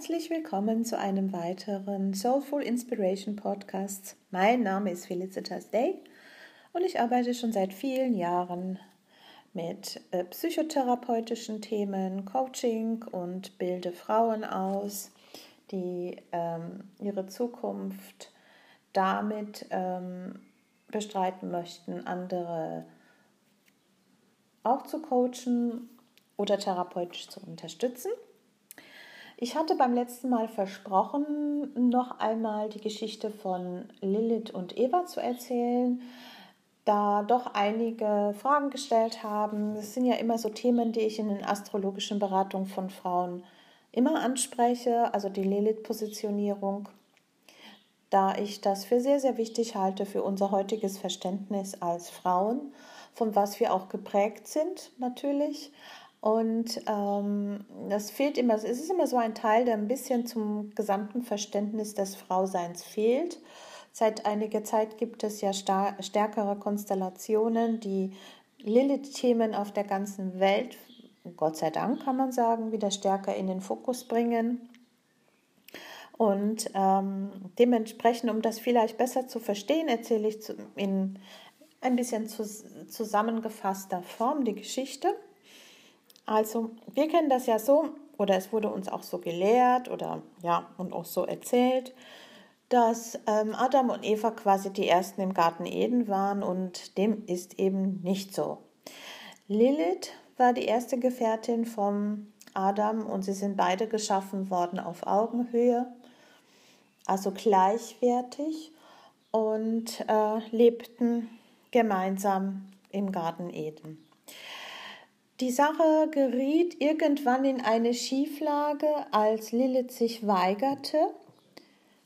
Herzlich willkommen zu einem weiteren Soulful Inspiration Podcast. Mein Name ist Felicitas Day und ich arbeite schon seit vielen Jahren mit äh, psychotherapeutischen Themen, Coaching und bilde Frauen aus, die ähm, ihre Zukunft damit ähm, bestreiten möchten, andere auch zu coachen oder therapeutisch zu unterstützen. Ich hatte beim letzten Mal versprochen, noch einmal die Geschichte von Lilith und Eva zu erzählen, da doch einige Fragen gestellt haben. Das sind ja immer so Themen, die ich in den astrologischen Beratungen von Frauen immer anspreche, also die Lilith-Positionierung, da ich das für sehr, sehr wichtig halte für unser heutiges Verständnis als Frauen, von was wir auch geprägt sind natürlich, und ähm, das fehlt immer, es ist immer so ein Teil, der ein bisschen zum gesamten Verständnis des Frauseins fehlt. Seit einiger Zeit gibt es ja stärkere Konstellationen, die Lilith-Themen auf der ganzen Welt, Gott sei Dank kann man sagen, wieder stärker in den Fokus bringen. Und ähm, dementsprechend, um das vielleicht besser zu verstehen, erzähle ich in ein bisschen zusammengefasster Form die Geschichte. Also, wir kennen das ja so, oder es wurde uns auch so gelehrt oder ja, und auch so erzählt, dass ähm, Adam und Eva quasi die ersten im Garten Eden waren und dem ist eben nicht so. Lilith war die erste Gefährtin vom Adam und sie sind beide geschaffen worden auf Augenhöhe, also gleichwertig und äh, lebten gemeinsam im Garten Eden. Die Sache geriet irgendwann in eine Schieflage, als Lilith sich weigerte,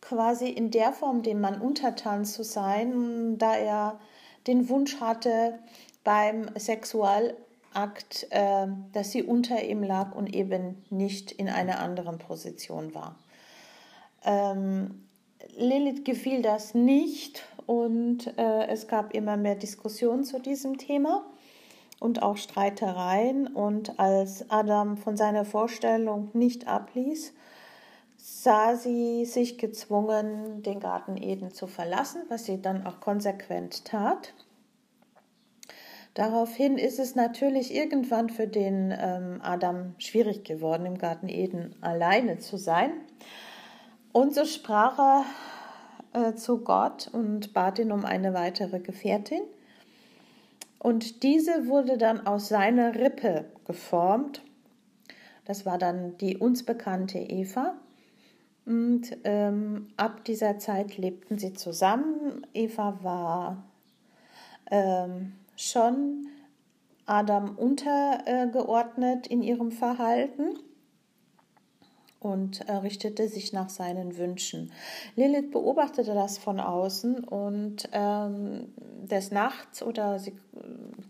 quasi in der Form dem Mann untertan zu sein, da er den Wunsch hatte, beim Sexualakt, äh, dass sie unter ihm lag und eben nicht in einer anderen Position war. Ähm, Lilith gefiel das nicht und äh, es gab immer mehr Diskussionen zu diesem Thema und auch Streitereien. Und als Adam von seiner Vorstellung nicht abließ, sah sie sich gezwungen, den Garten Eden zu verlassen, was sie dann auch konsequent tat. Daraufhin ist es natürlich irgendwann für den ähm, Adam schwierig geworden, im Garten Eden alleine zu sein. Und so sprach er äh, zu Gott und bat ihn um eine weitere Gefährtin. Und diese wurde dann aus seiner Rippe geformt. Das war dann die uns bekannte Eva. Und ähm, ab dieser Zeit lebten sie zusammen. Eva war ähm, schon Adam untergeordnet in ihrem Verhalten und richtete sich nach seinen Wünschen. Lilith beobachtete das von außen und ähm, des Nachts oder sie,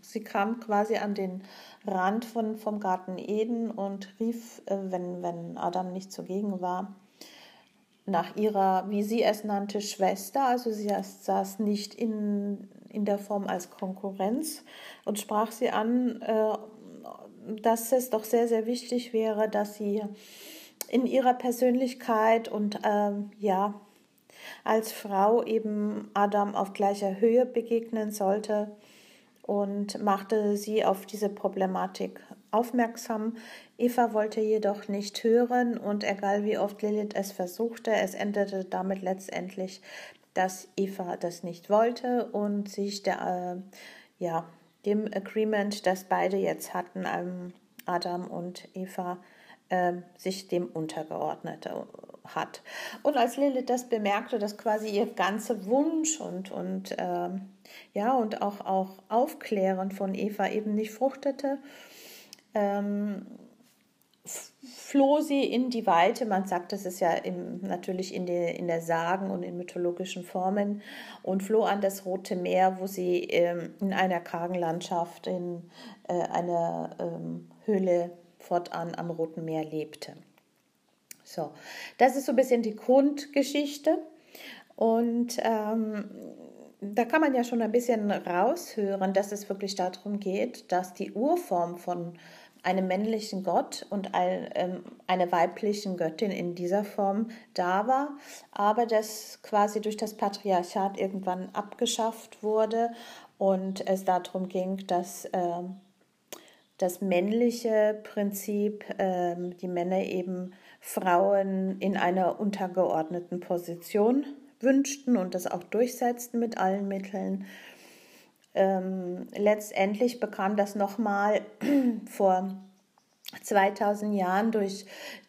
sie kam quasi an den Rand von, vom Garten Eden und rief, äh, wenn, wenn Adam nicht zugegen war, nach ihrer, wie sie es nannte, Schwester. Also sie saß nicht in, in der Form als Konkurrenz und sprach sie an, äh, dass es doch sehr, sehr wichtig wäre, dass sie in ihrer Persönlichkeit und ähm, ja, als Frau eben Adam auf gleicher Höhe begegnen sollte und machte sie auf diese Problematik aufmerksam. Eva wollte jedoch nicht hören und egal wie oft Lilith es versuchte, es endete damit letztendlich, dass Eva das nicht wollte und sich der, äh, ja, dem Agreement, das beide jetzt hatten, ähm, Adam und Eva, äh, sich dem untergeordnet hat. Und als Lilith das bemerkte, dass quasi ihr ganzer Wunsch und, und äh, ja, und auch, auch Aufklären von Eva eben nicht fruchtete, ähm, floh sie in die Weite. Man sagt, das ist ja im, natürlich in, die, in der Sagen und in mythologischen Formen und floh an das Rote Meer, wo sie ähm, in einer kargen Landschaft in äh, einer ähm, Höhle fortan am Roten Meer lebte. So, das ist so ein bisschen die Grundgeschichte. Und ähm, da kann man ja schon ein bisschen raushören, dass es wirklich darum geht, dass die Urform von einem männlichen Gott und ein, ähm, einer weiblichen Göttin in dieser Form da war, aber das quasi durch das Patriarchat irgendwann abgeschafft wurde und es darum ging, dass äh, das männliche Prinzip, äh, die Männer eben Frauen in einer untergeordneten Position wünschten und das auch durchsetzten mit allen Mitteln. Ähm, letztendlich bekam das nochmal vor 2000 Jahren durch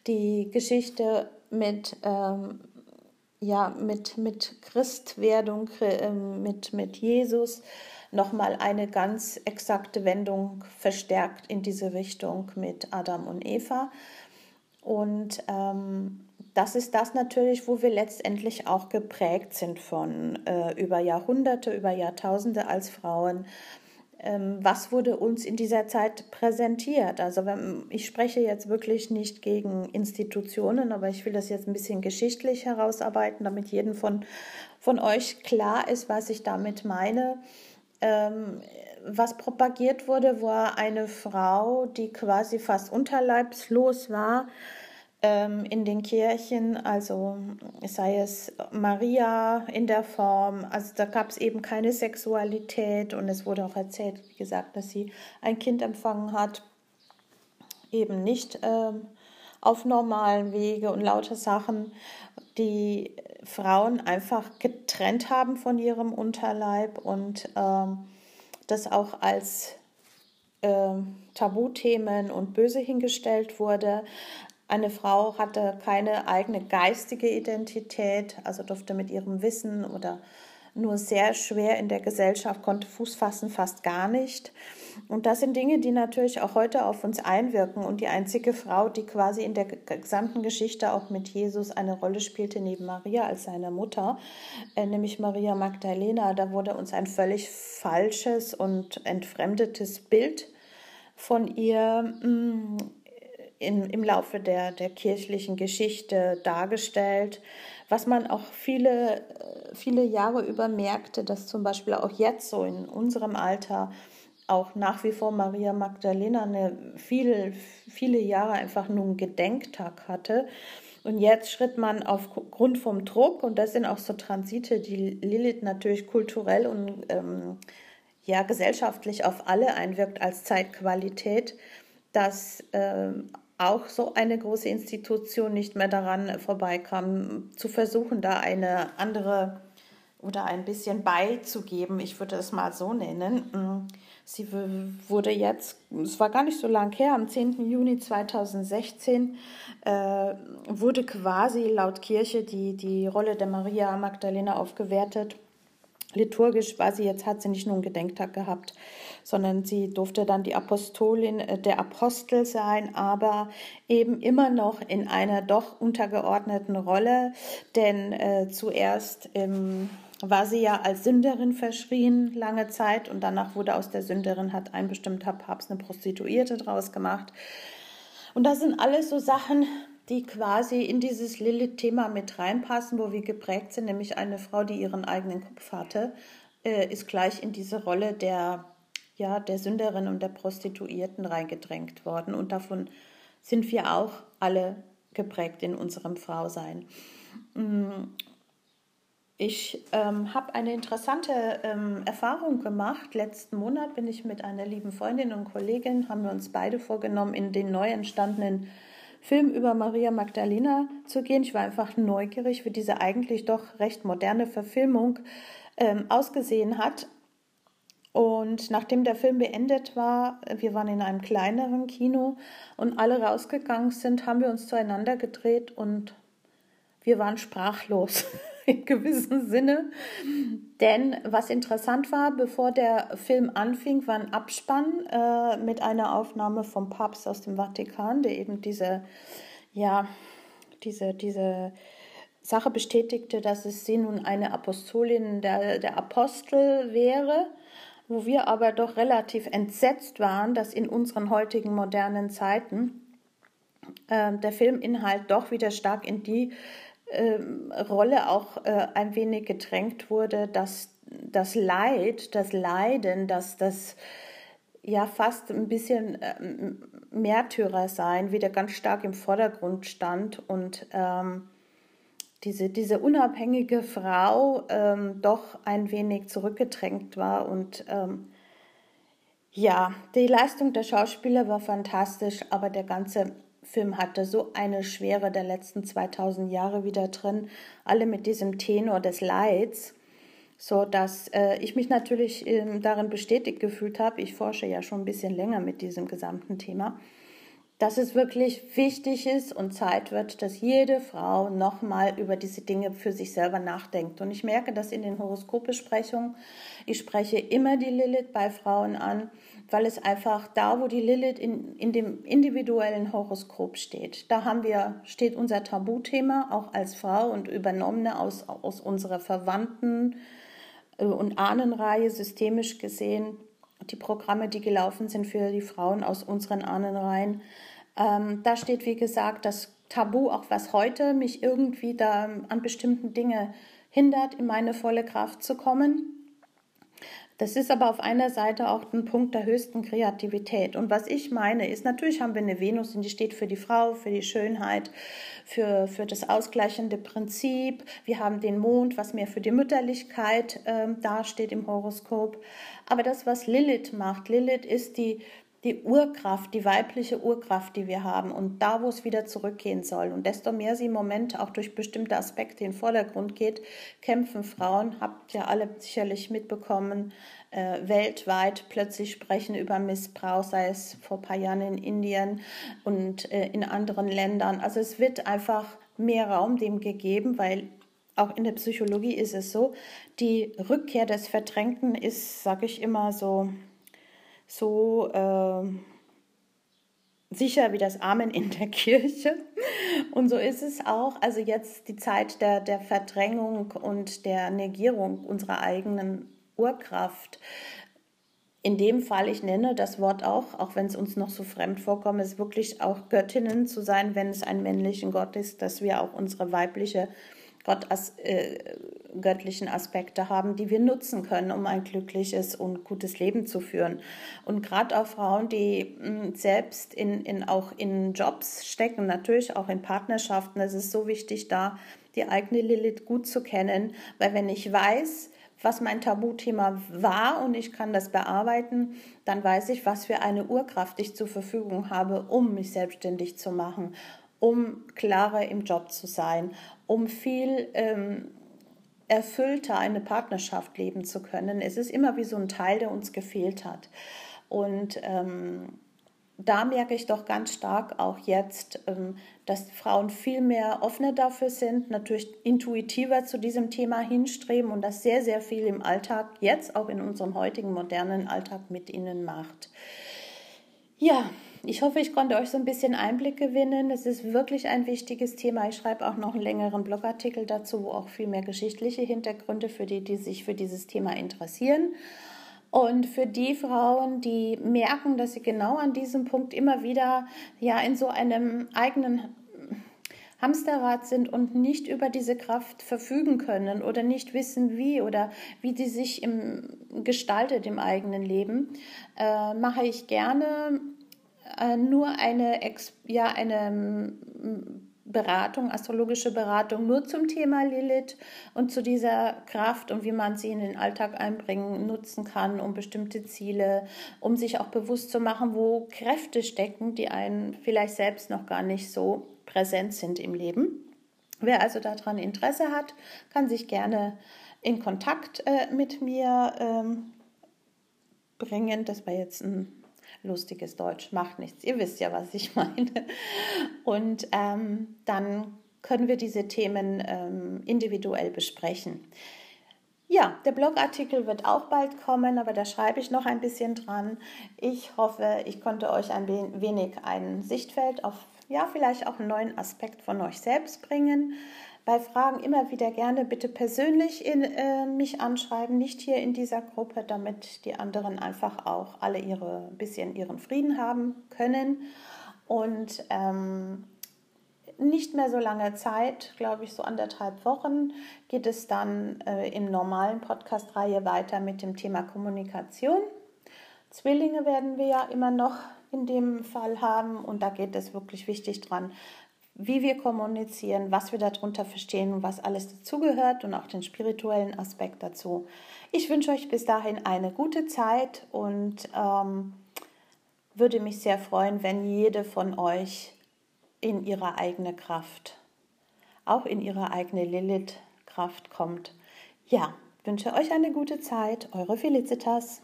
die Geschichte mit, ähm, ja, mit, mit Christwerdung, äh, mit, mit Jesus nochmal eine ganz exakte Wendung verstärkt in diese Richtung mit Adam und Eva. Und ähm, das ist das natürlich, wo wir letztendlich auch geprägt sind von äh, über Jahrhunderte, über Jahrtausende als Frauen. Ähm, was wurde uns in dieser Zeit präsentiert? Also wenn, ich spreche jetzt wirklich nicht gegen Institutionen, aber ich will das jetzt ein bisschen geschichtlich herausarbeiten, damit jedem von, von euch klar ist, was ich damit meine. Ähm, was propagiert wurde, war eine Frau, die quasi fast unterleibslos war in den Kirchen, also sei es Maria in der Form, also da gab es eben keine Sexualität und es wurde auch erzählt, wie gesagt, dass sie ein Kind empfangen hat, eben nicht ähm, auf normalen Wege und lauter Sachen, die Frauen einfach getrennt haben von ihrem Unterleib und ähm, das auch als äh, Tabuthemen und böse hingestellt wurde. Eine Frau hatte keine eigene geistige Identität, also durfte mit ihrem Wissen oder nur sehr schwer in der Gesellschaft, konnte Fuß fassen, fast gar nicht. Und das sind Dinge, die natürlich auch heute auf uns einwirken. Und die einzige Frau, die quasi in der gesamten Geschichte auch mit Jesus eine Rolle spielte, neben Maria als seine Mutter, äh, nämlich Maria Magdalena, da wurde uns ein völlig falsches und entfremdetes Bild von ihr mm, in, im Laufe der, der kirchlichen Geschichte dargestellt, was man auch viele, viele Jahre über merkte, dass zum Beispiel auch jetzt so in unserem Alter auch nach wie vor Maria Magdalena eine viele, viele Jahre einfach nur einen Gedenktag hatte. Und jetzt schritt man aufgrund vom Druck, und das sind auch so Transite, die Lilith natürlich kulturell und ähm, ja, gesellschaftlich auf alle einwirkt als Zeitqualität, dass ähm, auch so eine große Institution nicht mehr daran vorbeikam, zu versuchen, da eine andere oder ein bisschen beizugeben. Ich würde es mal so nennen. Mm, sie wurde jetzt, es war gar nicht so lang her, am 10. Juni 2016 äh, wurde quasi laut Kirche die, die Rolle der Maria Magdalena aufgewertet liturgisch war sie jetzt, hat sie nicht nur einen Gedenktag gehabt, sondern sie durfte dann die Apostolin äh, der Apostel sein, aber eben immer noch in einer doch untergeordneten Rolle, denn äh, zuerst ähm, war sie ja als Sünderin verschrien lange Zeit und danach wurde aus der Sünderin, hat ein bestimmter Papst eine Prostituierte draus gemacht. Und das sind alles so Sachen, die quasi in dieses Lilith-Thema mit reinpassen, wo wir geprägt sind, nämlich eine Frau, die ihren eigenen Kopf hatte, äh, ist gleich in diese Rolle der, ja, der Sünderin und der Prostituierten reingedrängt worden. Und davon sind wir auch alle geprägt in unserem Frausein. Mm, ich ähm, habe eine interessante ähm, Erfahrung gemacht. Letzten Monat bin ich mit einer lieben Freundin und Kollegin, haben wir uns beide vorgenommen, in den neu entstandenen Film über Maria Magdalena zu gehen. Ich war einfach neugierig, wie diese eigentlich doch recht moderne Verfilmung ähm, ausgesehen hat. Und nachdem der Film beendet war, wir waren in einem kleineren Kino und alle rausgegangen sind, haben wir uns zueinander gedreht und wir waren sprachlos in gewissem Sinne. Denn was interessant war, bevor der Film anfing, war ein Abspann äh, mit einer Aufnahme vom Papst aus dem Vatikan, der eben diese, ja, diese, diese Sache bestätigte, dass es sie nun eine Apostolin der, der Apostel wäre wo wir aber doch relativ entsetzt waren, dass in unseren heutigen modernen Zeiten äh, der Filminhalt doch wieder stark in die ähm, Rolle auch äh, ein wenig gedrängt wurde, dass das Leid, das Leiden, dass das ja fast ein bisschen ähm, Märtyrer sein, wieder ganz stark im Vordergrund stand und ähm, diese, diese unabhängige Frau ähm, doch ein wenig zurückgedrängt war. Und ähm, ja, die Leistung der Schauspieler war fantastisch, aber der ganze Film hatte so eine Schwere der letzten 2000 Jahre wieder drin, alle mit diesem Tenor des Leids, so dass äh, ich mich natürlich äh, darin bestätigt gefühlt habe. Ich forsche ja schon ein bisschen länger mit diesem gesamten Thema dass es wirklich wichtig ist und Zeit wird, dass jede Frau nochmal über diese Dinge für sich selber nachdenkt. Und ich merke das in den Horoskopbesprechungen. Ich spreche immer die Lilith bei Frauen an, weil es einfach da, wo die Lilith in, in dem individuellen Horoskop steht, da haben wir, steht unser Tabuthema auch als Frau und Übernommene aus, aus unserer Verwandten- äh, und Ahnenreihe systemisch gesehen die Programme, die gelaufen sind für die Frauen aus unseren Ahnenreihen, ähm, da steht, wie gesagt, das Tabu, auch was heute mich irgendwie da an bestimmten Dinge hindert, in meine volle Kraft zu kommen. Das ist aber auf einer Seite auch ein Punkt der höchsten Kreativität. Und was ich meine, ist, natürlich haben wir eine Venus und die steht für die Frau, für die Schönheit, für, für das ausgleichende Prinzip. Wir haben den Mond, was mehr für die Mütterlichkeit äh, dasteht im Horoskop. Aber das, was Lilith macht, Lilith ist die die Urkraft, die weibliche Urkraft, die wir haben und da, wo es wieder zurückgehen soll. Und desto mehr sie im Moment auch durch bestimmte Aspekte in den Vordergrund geht, kämpfen Frauen, habt ihr alle sicherlich mitbekommen, äh, weltweit plötzlich sprechen über Missbrauch, sei es vor ein paar Jahren in Indien und äh, in anderen Ländern. Also es wird einfach mehr Raum dem gegeben, weil auch in der Psychologie ist es so, die Rückkehr des Verdrängten ist, sage ich immer so, so äh, sicher wie das Amen in der Kirche. Und so ist es auch. Also jetzt die Zeit der, der Verdrängung und der Negierung unserer eigenen Urkraft. In dem Fall, ich nenne das Wort auch, auch wenn es uns noch so fremd vorkommt, ist wirklich auch Göttinnen zu sein, wenn es ein männlichen Gott ist, dass wir auch unsere weibliche Gott as, äh, göttlichen Aspekte haben, die wir nutzen können, um ein glückliches und gutes Leben zu führen. Und gerade auch Frauen, die mh, hm, selbst in, in, auch in Jobs stecken, natürlich auch in Partnerschaften, es ist so wichtig, da die eigene Lilith gut zu kennen, weil wenn ich weiß, was mein Tabuthema war und ich kann das bearbeiten, dann weiß ich, was für eine Urkraft ich zur Verfügung habe, um mich selbstständig zu machen, um klarer im Job zu sein, um viel ähm, erfüllter eine Partnerschaft leben zu können. Es ist immer wie so ein Teil, der uns gefehlt hat. Und ähm, da merke ich doch ganz stark auch jetzt, ähm, dass Frauen viel mehr offener dafür sind, natürlich intuitiver zu diesem Thema hinstreben und das sehr, sehr viel im Alltag, jetzt auch in unserem heutigen modernen Alltag mit ihnen macht. Ja, ich hoffe, ich konnte euch so ein bisschen Einblick gewinnen. Es ist wirklich ein wichtiges Thema. Ich schreibe auch noch einen längeren Blogartikel dazu, wo auch viel mehr geschichtliche Hintergründe für die, die sich für dieses Thema interessieren. Und für die Frauen, die merken, dass sie genau an diesem Punkt immer wieder ja in so einem eigenen Hamsterrad sind und nicht über diese Kraft verfügen können oder nicht wissen, wie oder wie die sich im, gestaltet im eigenen Leben, äh, mache ich gerne nur eine, ja, eine mm, Beratung, astrologische Beratung nur zum Thema Lilith und zu dieser Kraft und wie man sie in den Alltag einbringen, nutzen kann, um bestimmte Ziele, um sich auch bewusst zu machen, wo Kräfte stecken, die einen vielleicht selbst noch gar nicht so präsent sind im Leben. Wer also daran Interesse hat, kann sich gerne in Kontakt äh, mit mir ähm, bringen. Das war jetzt ein lustiges Deutsch, macht nichts. Ihr wisst ja, was ich meine. Und ähm, dann können wir diese Themen ähm, individuell besprechen. Ja, der Blogartikel wird auch bald kommen, aber da schreibe ich noch ein bisschen dran. Ich hoffe, ich konnte euch ein wenig ein Sichtfeld auf, ja, vielleicht auch einen neuen Aspekt von euch selbst bringen bei Fragen immer wieder gerne bitte persönlich in, äh, mich anschreiben, nicht hier in dieser Gruppe, damit die anderen einfach auch alle ihre bisschen ihren Frieden haben können. Und ähm, nicht mehr so lange Zeit, glaube ich, so anderthalb Wochen, geht es dann äh, im normalen Podcast-Reihe weiter mit dem Thema Kommunikation. Zwillinge werden wir ja immer noch in dem Fall haben und da geht es wirklich wichtig dran, wie wir kommunizieren, was wir darunter verstehen und was alles dazugehört und auch den spirituellen Aspekt dazu. Ich wünsche euch bis dahin eine gute Zeit und ähm, würde mich sehr freuen, wenn jede von euch in ihre eigene Kraft, auch in ihre eigene Lilith-Kraft kommt. Ja, wünsche euch eine gute Zeit, eure Felicitas.